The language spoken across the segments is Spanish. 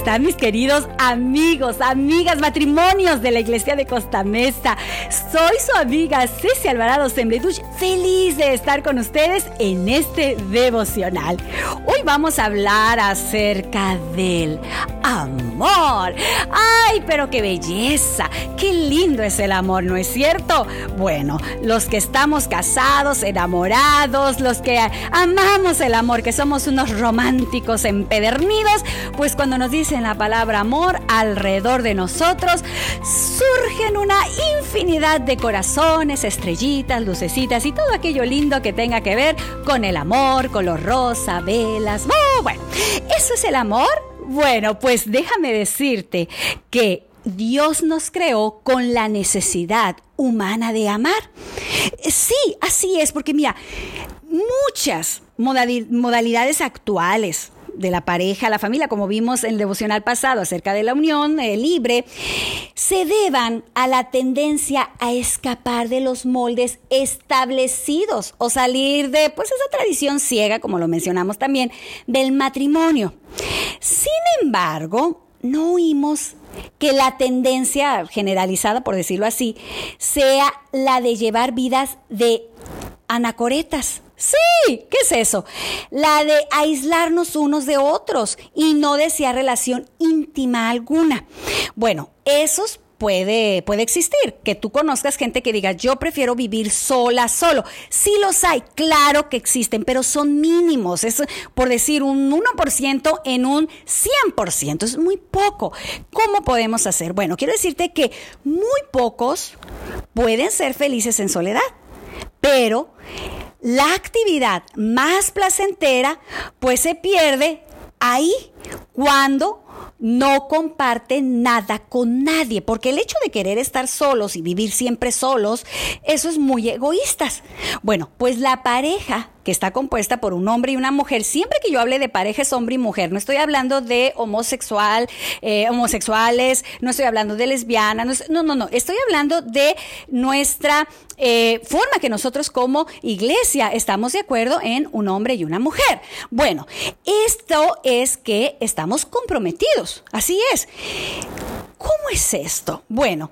están mis queridos amigos, amigas, matrimonios de la Iglesia de Costa Mesa? Soy su amiga Ceci Alvarado Sembreduch, feliz de estar con ustedes en este devocional. Hoy vamos a hablar acerca del amor. ¡Ay, pero qué belleza! ¡Qué lindo es el amor, ¿no es cierto? Bueno, los que estamos casados, enamorados, los que amamos el amor, que somos unos románticos empedernidos, pues cuando nos dicen la palabra amor alrededor de nosotros, surgen una infinidad de corazones, estrellitas, lucecitas y todo aquello lindo que tenga que ver con el amor, color rosa, velas. Oh, bueno, ¿eso es el amor? Bueno, pues déjame decirte que Dios nos creó con la necesidad humana de amar. Sí, así es, porque mira, muchas modalidades actuales de la pareja, la familia, como vimos en el devocional pasado acerca de la unión eh, libre, se deban a la tendencia a escapar de los moldes establecidos o salir de pues esa tradición ciega, como lo mencionamos también, del matrimonio. Sin embargo, no oímos que la tendencia generalizada, por decirlo así, sea la de llevar vidas de anacoretas. Sí, ¿qué es eso? La de aislarnos unos de otros y no desear relación íntima alguna. Bueno, esos puede, puede existir, que tú conozcas gente que diga, yo prefiero vivir sola, solo. Sí los hay, claro que existen, pero son mínimos, es por decir un 1% en un 100%, es muy poco. ¿Cómo podemos hacer? Bueno, quiero decirte que muy pocos pueden ser felices en soledad, pero la actividad más placentera pues se pierde ahí cuando no comparten nada con nadie, porque el hecho de querer estar solos y vivir siempre solos, eso es muy egoístas. Bueno, pues la pareja que está compuesta por un hombre y una mujer. Siempre que yo hable de pareja es hombre y mujer, no estoy hablando de homosexual, eh, homosexuales, no estoy hablando de lesbianas, no, no, no, estoy hablando de nuestra eh, forma que nosotros como iglesia estamos de acuerdo en un hombre y una mujer. Bueno, esto es que estamos comprometidos, así es. ¿Cómo es esto? Bueno,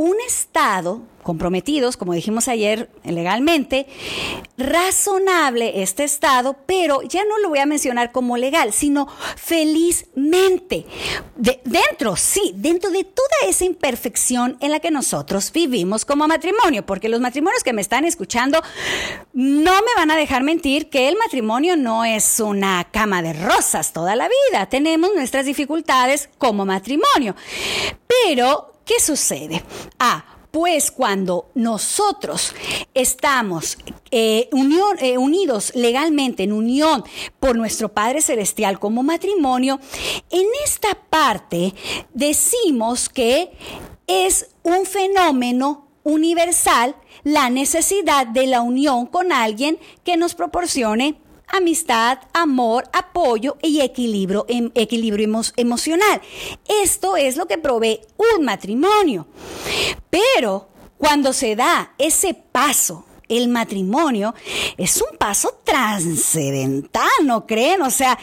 un Estado comprometidos, como dijimos ayer legalmente, razonable este Estado, pero ya no lo voy a mencionar como legal, sino felizmente. De, dentro, sí, dentro de toda esa imperfección en la que nosotros vivimos como matrimonio, porque los matrimonios que me están escuchando no me van a dejar mentir que el matrimonio no es una cama de rosas toda la vida, tenemos nuestras dificultades como matrimonio, pero ¿Qué sucede? Ah, pues cuando nosotros estamos eh, eh, unidos legalmente en unión por nuestro Padre Celestial como matrimonio, en esta parte decimos que es un fenómeno universal la necesidad de la unión con alguien que nos proporcione amistad, amor, apoyo y equilibrio, em, emocional. Esto es lo que provee un matrimonio. Pero cuando se da ese paso, el matrimonio es un paso trascendental, ¿no creen? O sea,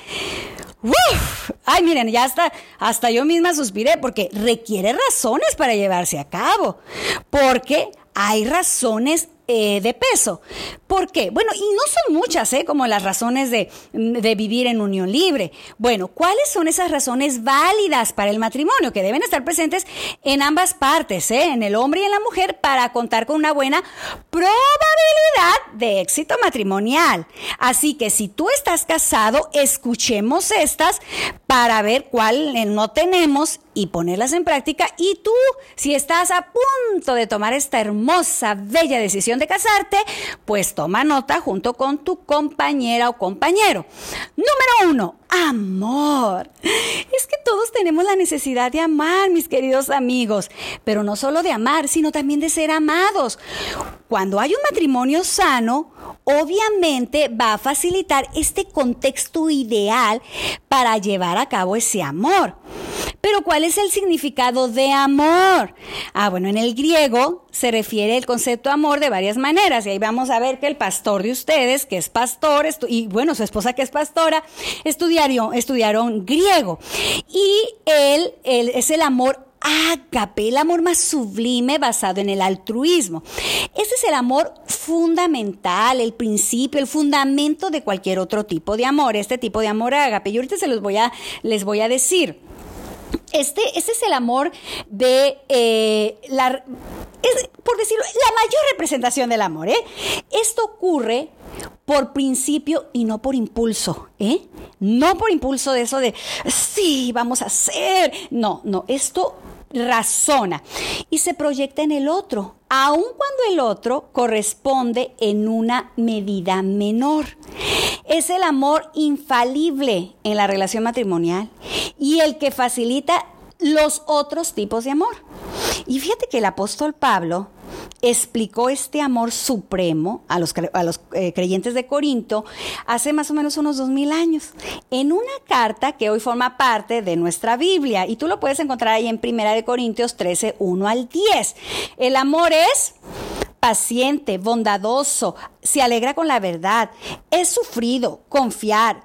¡Uf! Ay, miren, ya hasta, hasta yo misma suspiré porque requiere razones para llevarse a cabo. Porque hay razones eh, de peso. ¿Por qué? Bueno, y no son muchas, ¿eh? Como las razones de, vivir en unión libre. Bueno, ¿cuáles son esas razones válidas para el matrimonio que deben estar presentes en ambas partes, ¿eh? En el hombre y en la mujer para contar con una buena probabilidad de éxito matrimonial. Así que si tú estás casado, escuchemos estas para ver cuál no tenemos y ponerlas en práctica. Y tú, si estás a punto de tomar esta hermosa, bella decisión de casarte, pues toma nota junto con tu compañera o compañero. Número uno, amor. Es que todos tenemos la necesidad de amar, mis queridos amigos, pero no solo de amar, sino también de ser amados. Cuando hay un matrimonio sano, obviamente va a facilitar este contexto ideal para llevar a cabo ese amor. Pero ¿cuál es el significado de amor? Ah, bueno, en el griego se refiere el concepto amor de varias maneras. Y ahí vamos a ver que el pastor de ustedes, que es pastor, y bueno, su esposa que es pastora, estudiaron, griego. Y él, es el amor ágape, el amor más sublime basado en el altruismo. Ese es el amor fundamental, el principio, el fundamento de cualquier otro tipo de amor, este tipo de amor ágape. Y ahorita se los voy a, les voy a decir. Este, este es el amor de eh, la, por decirlo, la mayor representación del amor. ¿eh? Esto ocurre por principio y no por impulso, ¿eh? No por impulso de eso de, sí, vamos a hacer. No, no, esto razona y se proyecta en el otro, aun cuando el otro corresponde en una medida menor. Es el amor infalible en la relación matrimonial y el que facilita los otros tipos de amor. Y fíjate que el apóstol Pablo explicó este amor supremo a los, a los eh, creyentes de Corinto hace más o menos unos dos mil años, en una carta que hoy forma parte de nuestra Biblia. Y tú lo puedes encontrar ahí en Primera de Corintios 13, 1 al 10. El amor es paciente, bondadoso, se alegra con la verdad, es sufrido, confiar,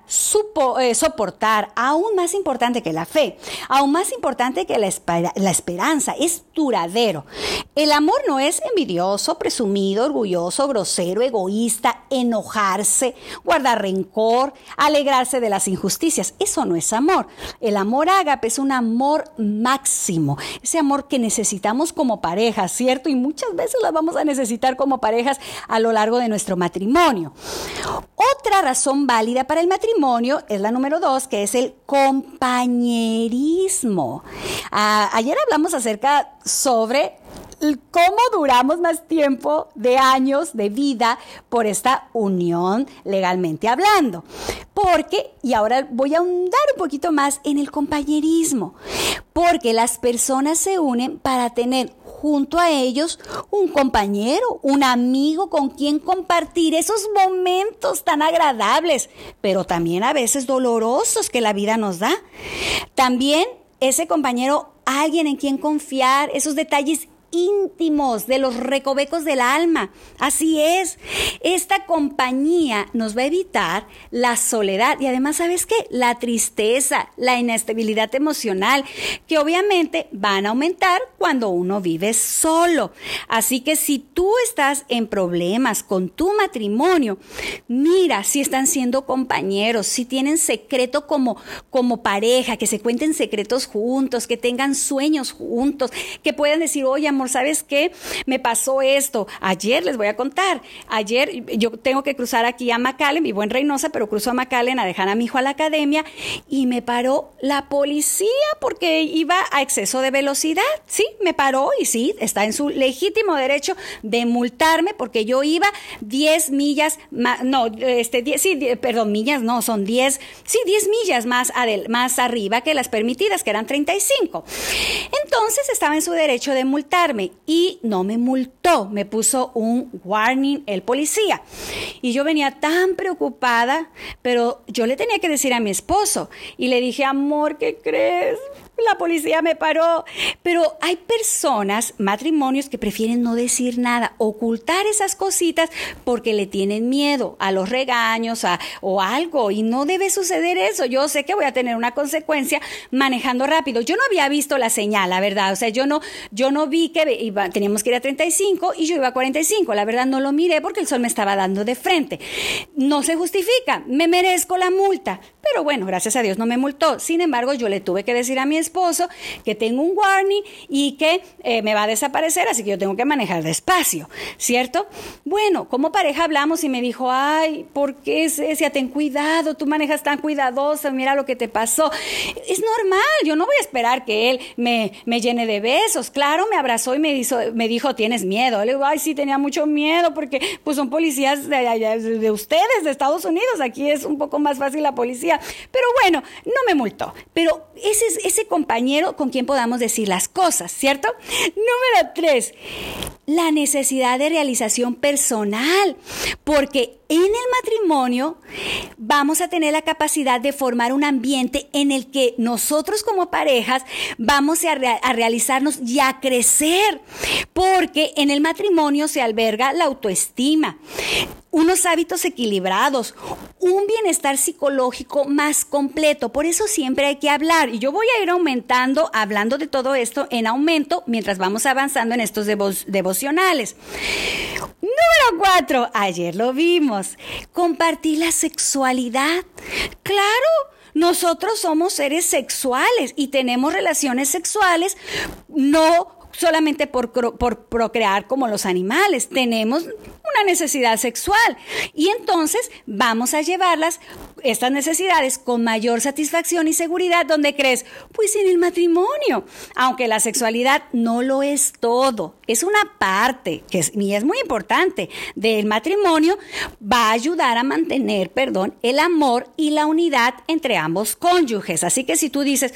eh, soportar, aún más importante que la fe, aún más importante que la, la esperanza, es duradero. El amor no es envidioso, presumido, orgulloso, grosero, egoísta, enojarse, guardar rencor, alegrarse de las injusticias. Eso no es amor. El amor ágape es un amor máximo, ese amor que necesitamos como pareja, ¿cierto? Y muchas veces lo vamos a necesitar como parejas a lo largo de nuestro matrimonio. Otra razón válida para el matrimonio es la número dos, que es el compañerismo. Ah, ayer hablamos acerca sobre cómo duramos más tiempo de años de vida por esta unión legalmente hablando. Porque, y ahora voy a ahondar un poquito más en el compañerismo, porque las personas se unen para tener junto a ellos un compañero, un amigo con quien compartir esos momentos tan agradables, pero también a veces dolorosos que la vida nos da. También ese compañero, alguien en quien confiar, esos detalles íntimos, de los recovecos del alma. Así es, esta compañía nos va a evitar la soledad y además, ¿sabes qué? La tristeza, la inestabilidad emocional, que obviamente van a aumentar cuando uno vive solo. Así que si tú estás en problemas con tu matrimonio, mira si están siendo compañeros, si tienen secreto como, como pareja, que se cuenten secretos juntos, que tengan sueños juntos, que puedan decir, oye, amor, ¿sabes qué? Me pasó esto. Ayer les voy a contar. Ayer yo tengo que cruzar aquí a McAllen, vivo en Reynosa, pero cruzo a McAllen a dejar a mi hijo a la academia y me paró la policía porque iba a exceso de velocidad. Sí, me paró y sí, está en su legítimo derecho de multarme porque yo iba 10 millas, más, no, este, 10, sí, perdón, millas no, son 10, sí, 10 millas más, más arriba que las permitidas, que eran 35. Entonces estaba en su derecho de multarme y no me multó, me puso un warning el policía. Y yo venía tan preocupada, pero yo le tenía que decir a mi esposo y le dije, amor, ¿qué crees? La policía me paró. Pero hay personas, matrimonios, que prefieren no decir nada, ocultar esas cositas porque le tienen miedo a los regaños o algo. Y no debe suceder eso. Yo sé que voy a tener una consecuencia manejando rápido. Yo no había visto la señal, la verdad. O sea, yo no, yo no vi que teníamos que ir a 35 y yo iba a 45. La verdad no lo miré porque el sol me estaba dando de frente. No se justifica. Me merezco la multa. Pero bueno, gracias a Dios no me multó. Sin embargo, yo le tuve que decir a mi esposo que tengo un warning y que eh, me va a desaparecer, así que yo tengo que manejar despacio, ¿cierto? Bueno, como pareja hablamos y me dijo, ay, ¿por qué Cecia? Ten cuidado, tú manejas tan cuidadosa, mira lo que te pasó. Es normal, yo no voy a esperar que él me, me llene de besos. Claro, me abrazó y me, hizo, me dijo, tienes miedo. Le digo, ay, sí, tenía mucho miedo porque pues son policías de, de ustedes, de Estados Unidos. Aquí es un poco más fácil la policía pero bueno, no me multó. Pero ese es ese compañero con quien podamos decir las cosas, ¿cierto? Número tres, la necesidad de realización personal, porque en el matrimonio vamos a tener la capacidad de formar un ambiente en el que nosotros como parejas vamos a, a realizarnos y a crecer, porque en el matrimonio se alberga la autoestima, unos hábitos equilibrados, un bienestar psicológico más completo. Por eso siempre hay que hablar. Y yo voy a ir aumentando, hablando de todo esto en aumento mientras vamos avanzando en estos devocionales. Número cuatro, ayer lo vimos, compartir la sexualidad. Claro, nosotros somos seres sexuales y tenemos relaciones sexuales no solamente por, procrear como los animales, tenemos una necesidad sexual. Y entonces vamos a llevarlas, estas necesidades, con mayor satisfacción y seguridad, donde crees, pues en el matrimonio, aunque la sexualidad no lo es todo, es una parte, que es, y es muy importante, del matrimonio, va a ayudar a mantener, perdón, el amor y la unidad entre ambos cónyuges. Así que si tú dices,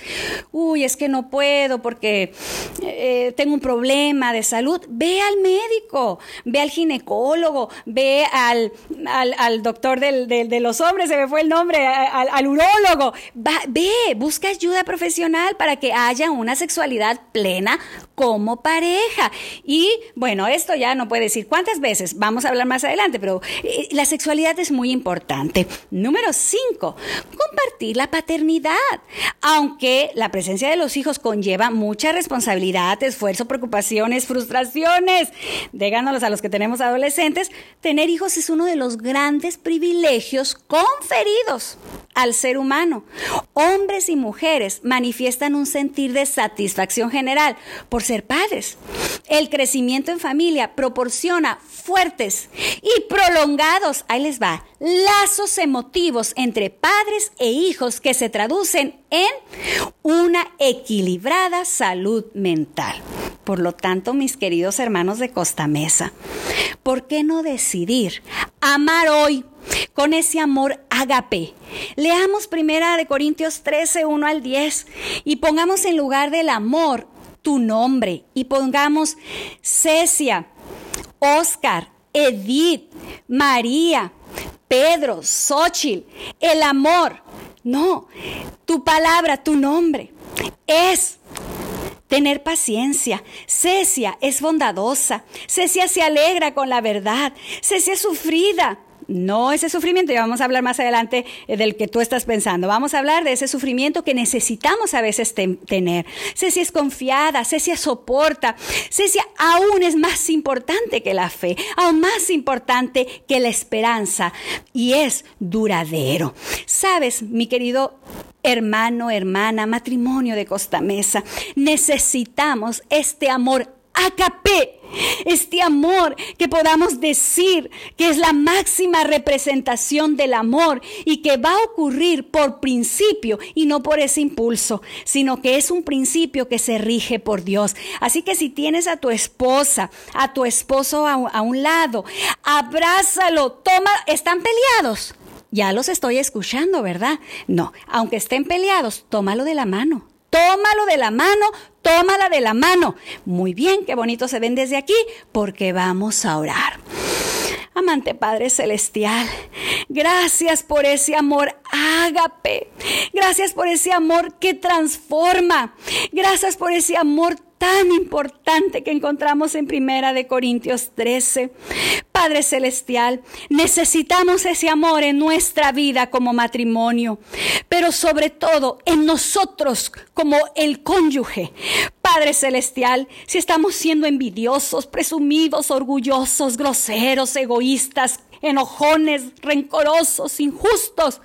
uy, es que no puedo porque eh, tengo un problema de salud, ve al médico, ve al ginecólogo, ve al, al, doctor del, de los hombres, se me fue el nombre, al, al urólogo, ve, busca ayuda profesional para que haya una sexualidad plena como pareja. Y bueno, esto ya no puede decir cuántas veces, vamos a hablar más adelante, pero eh, la sexualidad es muy importante. Número cinco, compartir la paternidad. Aunque la presencia de los hijos conlleva mucha responsabilidad, esfuerzo, preocupaciones, frustraciones, díganos a los que tenemos adolescentes, tener hijos es uno de los grandes privilegios conferidos al ser humano. Hombres y mujeres manifiestan un sentir de satisfacción general por ser padres. El crecimiento en familia proporciona fuertes y prolongados, ahí les va, lazos emotivos entre padres e hijos que se traducen en una equilibrada salud mental. Por lo tanto, mis queridos hermanos de Costa Mesa, ¿por qué no decidir amar hoy con ese amor ágape? Leamos primera de Corintios 13, 1 al 10 y pongamos en lugar del amor tu nombre y pongamos Cecia, Oscar, Edith, María, Pedro, Xochitl, el amor. No, tu palabra, tu nombre es tener paciencia. Cecia es bondadosa. Cecia se alegra con la verdad. Cecia es sufrida no ese sufrimiento, y vamos a hablar más adelante eh, del que tú estás pensando. Vamos a hablar de ese sufrimiento que necesitamos a veces tener. Cecia es confiada, Cecia soporta. Cecia aún es más importante que la fe, aún más importante que la esperanza, y es duradero. Sabes, mi querido hermano, hermana, matrimonio de Costa Mesa, necesitamos este amor Acapé, este amor que podamos decir que es la máxima representación del amor y que va a ocurrir por principio y no por ese impulso, sino que es un principio que se rige por Dios. Así que si tienes a tu esposa, a tu esposo a, un lado, abrázalo, toma, están peleados. Ya los estoy escuchando, ¿verdad? No, aunque estén peleados, tómalo de la mano tómalo de la mano, tómala de la mano. Muy bien, qué bonito se ven desde aquí, porque vamos a orar. Amante Padre Celestial, gracias por ese amor ágape. Gracias por ese amor que transforma. Gracias por ese amor tan importante que encontramos en Primera de Corintios 13. Padre Celestial, necesitamos ese amor en nuestra vida como matrimonio, pero sobre todo en nosotros como el cónyuge. Padre Celestial, si estamos siendo envidiosos, presumidos, orgullosos, groseros, egoístas, enojones, rencorosos, injustos.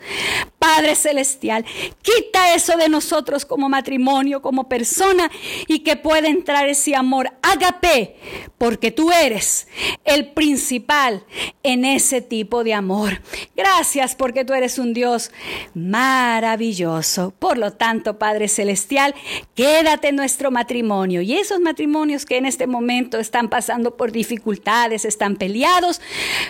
Padre Celestial, quita eso de nosotros como matrimonio, como persona, y que pueda entrar ese amor agape, porque tú eres el principal en ese tipo de amor. Gracias porque tú eres un Dios maravilloso. Por lo tanto, Padre Celestial, quédate en nuestro matrimonio y esos matrimonios que en este momento están pasando por dificultades, están peleados,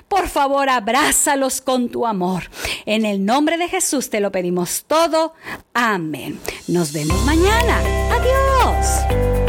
por favor, abrázalos con tu amor. En el nombre de Jesús te lo pedimos todo. Amén. Nos vemos mañana. Adiós.